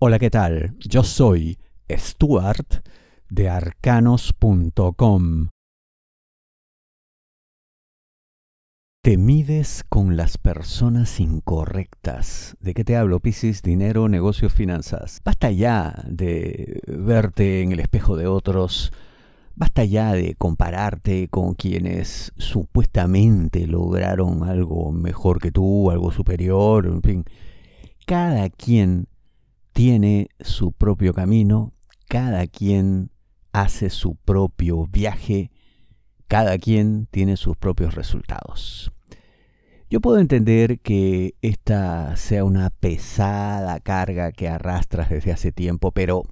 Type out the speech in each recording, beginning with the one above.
Hola, ¿qué tal? Yo soy Stuart de arcanos.com. Te mides con las personas incorrectas. ¿De qué te hablo, Piscis? Dinero, negocios, finanzas. Basta ya de verte en el espejo de otros. Basta ya de compararte con quienes supuestamente lograron algo mejor que tú, algo superior, en fin. Cada quien tiene su propio camino, cada quien hace su propio viaje, cada quien tiene sus propios resultados. Yo puedo entender que esta sea una pesada carga que arrastras desde hace tiempo, pero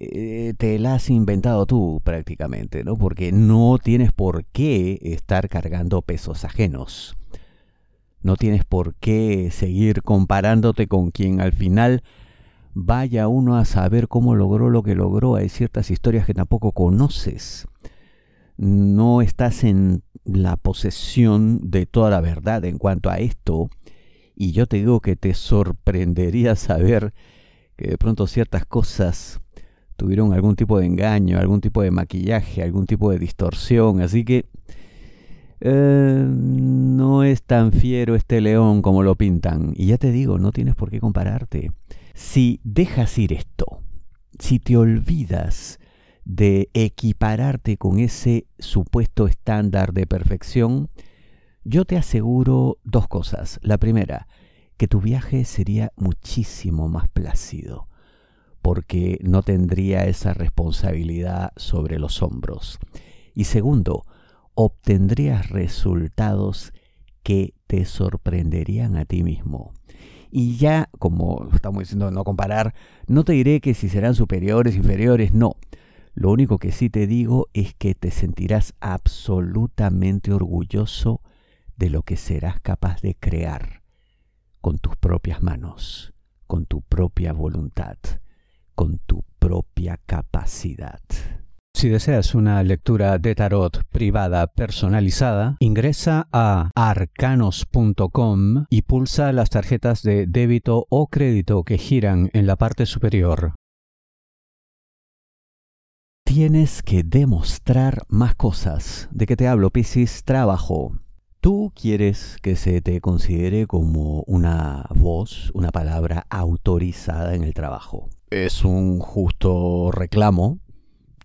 eh, te la has inventado tú prácticamente, ¿no? Porque no tienes por qué estar cargando pesos ajenos. No tienes por qué seguir comparándote con quien al final vaya uno a saber cómo logró lo que logró. Hay ciertas historias que tampoco conoces. No estás en la posesión de toda la verdad en cuanto a esto. Y yo te digo que te sorprendería saber que de pronto ciertas cosas tuvieron algún tipo de engaño, algún tipo de maquillaje, algún tipo de distorsión. Así que eh, no es tan fiero este león como lo pintan. Y ya te digo, no tienes por qué compararte. Si dejas ir esto, si te olvidas de equipararte con ese supuesto estándar de perfección, yo te aseguro dos cosas. La primera, que tu viaje sería muchísimo más plácido, porque no tendría esa responsabilidad sobre los hombros. Y segundo, obtendrías resultados que te sorprenderían a ti mismo. Y ya, como estamos diciendo, no comparar, no te diré que si serán superiores, inferiores, no. Lo único que sí te digo es que te sentirás absolutamente orgulloso de lo que serás capaz de crear con tus propias manos, con tu propia voluntad, con tu propia capacidad. Si deseas una lectura de tarot privada personalizada, ingresa a arcanos.com y pulsa las tarjetas de débito o crédito que giran en la parte superior. Tienes que demostrar más cosas. ¿De qué te hablo, Piscis? Trabajo. Tú quieres que se te considere como una voz, una palabra autorizada en el trabajo. Es un justo reclamo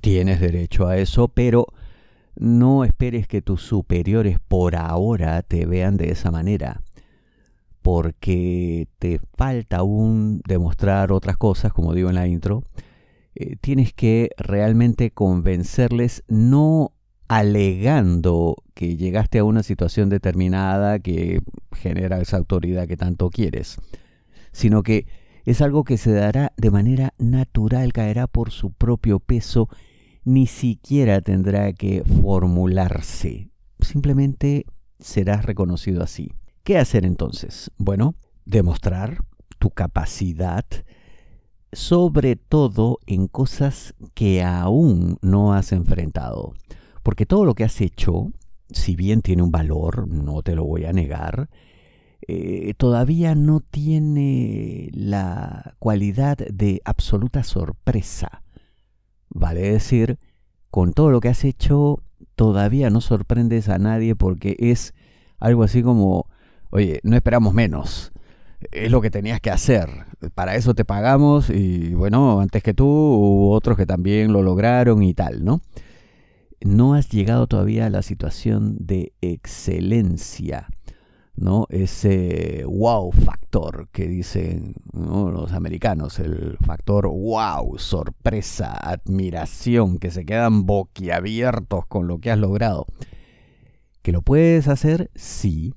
tienes derecho a eso, pero no esperes que tus superiores por ahora te vean de esa manera, porque te falta aún demostrar otras cosas, como digo en la intro. Eh, tienes que realmente convencerles no alegando que llegaste a una situación determinada que genera esa autoridad que tanto quieres, sino que es algo que se dará de manera natural, caerá por su propio peso ni siquiera tendrá que formularse. Simplemente serás reconocido así. ¿Qué hacer entonces? Bueno, demostrar tu capacidad, sobre todo en cosas que aún no has enfrentado. Porque todo lo que has hecho, si bien tiene un valor, no te lo voy a negar, eh, todavía no tiene la cualidad de absoluta sorpresa. Vale decir, con todo lo que has hecho, todavía no sorprendes a nadie porque es algo así como, oye, no esperamos menos. Es lo que tenías que hacer. Para eso te pagamos y bueno, antes que tú hubo otros que también lo lograron y tal, ¿no? No has llegado todavía a la situación de excelencia ¿no? Ese wow factor que dicen los americanos, el factor wow, sorpresa, admiración, que se quedan boquiabiertos con lo que has logrado. ¿Que lo puedes hacer? Sí,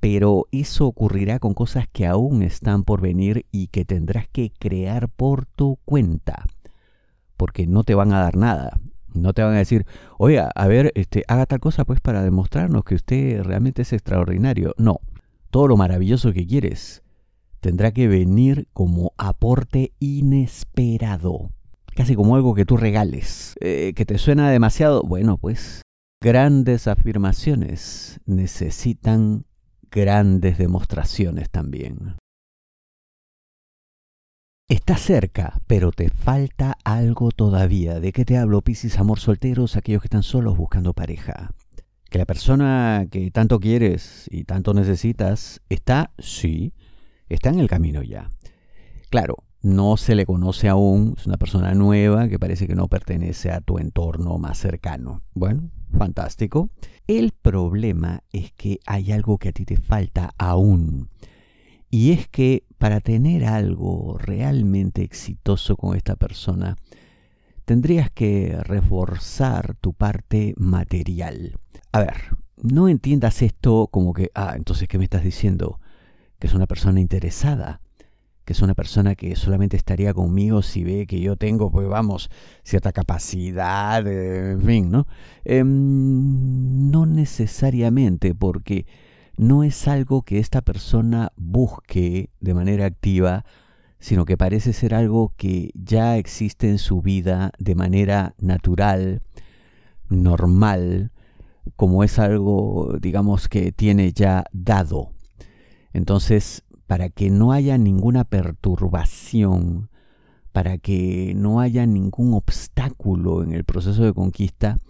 pero eso ocurrirá con cosas que aún están por venir y que tendrás que crear por tu cuenta, porque no te van a dar nada. No te van a decir, oiga, a ver, este, haga tal cosa pues para demostrarnos que usted realmente es extraordinario. No, todo lo maravilloso que quieres tendrá que venir como aporte inesperado. Casi como algo que tú regales. Eh, que te suena demasiado. Bueno, pues grandes afirmaciones necesitan grandes demostraciones también. Está cerca, pero te falta algo todavía. ¿De qué te hablo, Piscis? Amor solteros, aquellos que están solos buscando pareja. Que la persona que tanto quieres y tanto necesitas está, sí, está en el camino ya. Claro, no se le conoce aún, es una persona nueva que parece que no pertenece a tu entorno más cercano. Bueno, fantástico. El problema es que hay algo que a ti te falta aún. Y es que para tener algo realmente exitoso con esta persona, tendrías que reforzar tu parte material. A ver, no entiendas esto como que, ah, entonces, ¿qué me estás diciendo? Que es una persona interesada que es una persona que solamente estaría conmigo si ve que yo tengo, pues vamos, cierta capacidad, eh, en fin, ¿no? Em, no necesariamente, porque no es algo que esta persona busque de manera activa, sino que parece ser algo que ya existe en su vida de manera natural, normal, como es algo, digamos, que tiene ya dado. Entonces, para que no haya ninguna perturbación, para que no haya ningún obstáculo en el proceso de conquista,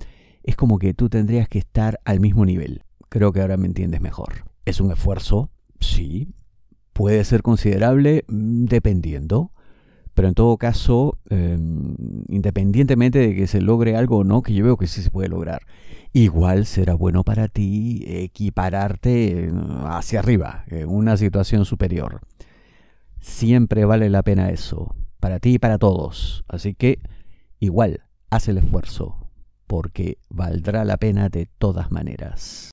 es como que tú tendrías que estar al mismo nivel. Creo que ahora me entiendes mejor. ¿Es un esfuerzo? Sí. Puede ser considerable mm, dependiendo. Pero en todo caso, em, independientemente de que se logre algo o no, que yo veo que sí se puede lograr, igual será bueno para ti equipararte eh, hacia arriba, en una situación superior. Siempre vale la pena eso, para ti y para todos. Así que igual, haz el esfuerzo, porque valdrá la pena de todas maneras.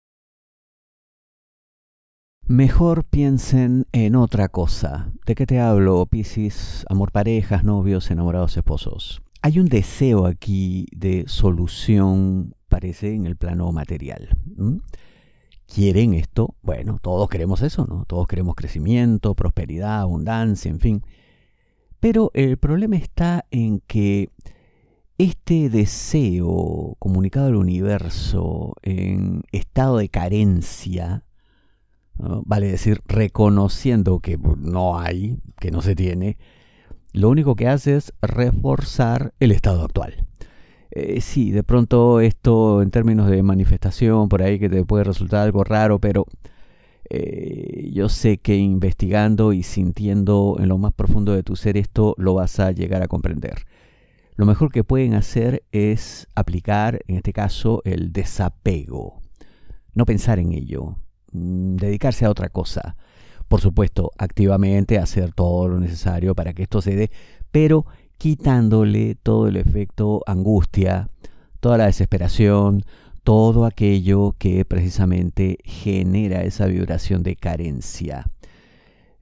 Mejor piensen en otra cosa. ¿De qué te hablo, Piscis? Amor parejas, novios, enamorados, esposos. Hay un deseo aquí de solución, parece, en el plano material. ¿Quieren esto? Bueno, todos queremos eso, ¿no? Todos queremos crecimiento, prosperidad, abundancia, en fin. Pero el problema está en que este deseo comunicado al universo en estado de carencia, vale decir, reconociendo que no hay, que no se tiene, lo único que hace es reforzar el estado actual. Eh, sí, de pronto esto en términos de manifestación, por ahí que te puede resultar algo raro, pero eh, yo sé que investigando y sintiendo en lo más profundo de tu ser esto lo vas a llegar a comprender. Lo mejor que pueden hacer es aplicar, en este caso, el desapego. No pensar en ello, dedicarse a otra cosa. Por supuesto, activamente hacer todo lo necesario para que esto se dé, pero quitándole todo el efecto angustia, toda la desesperación, todo aquello que precisamente genera esa vibración de carencia.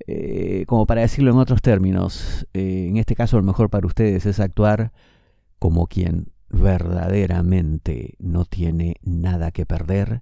Eh, como para decirlo en otros términos, eh, en este caso lo mejor para ustedes es actuar como quien verdaderamente no tiene nada que perder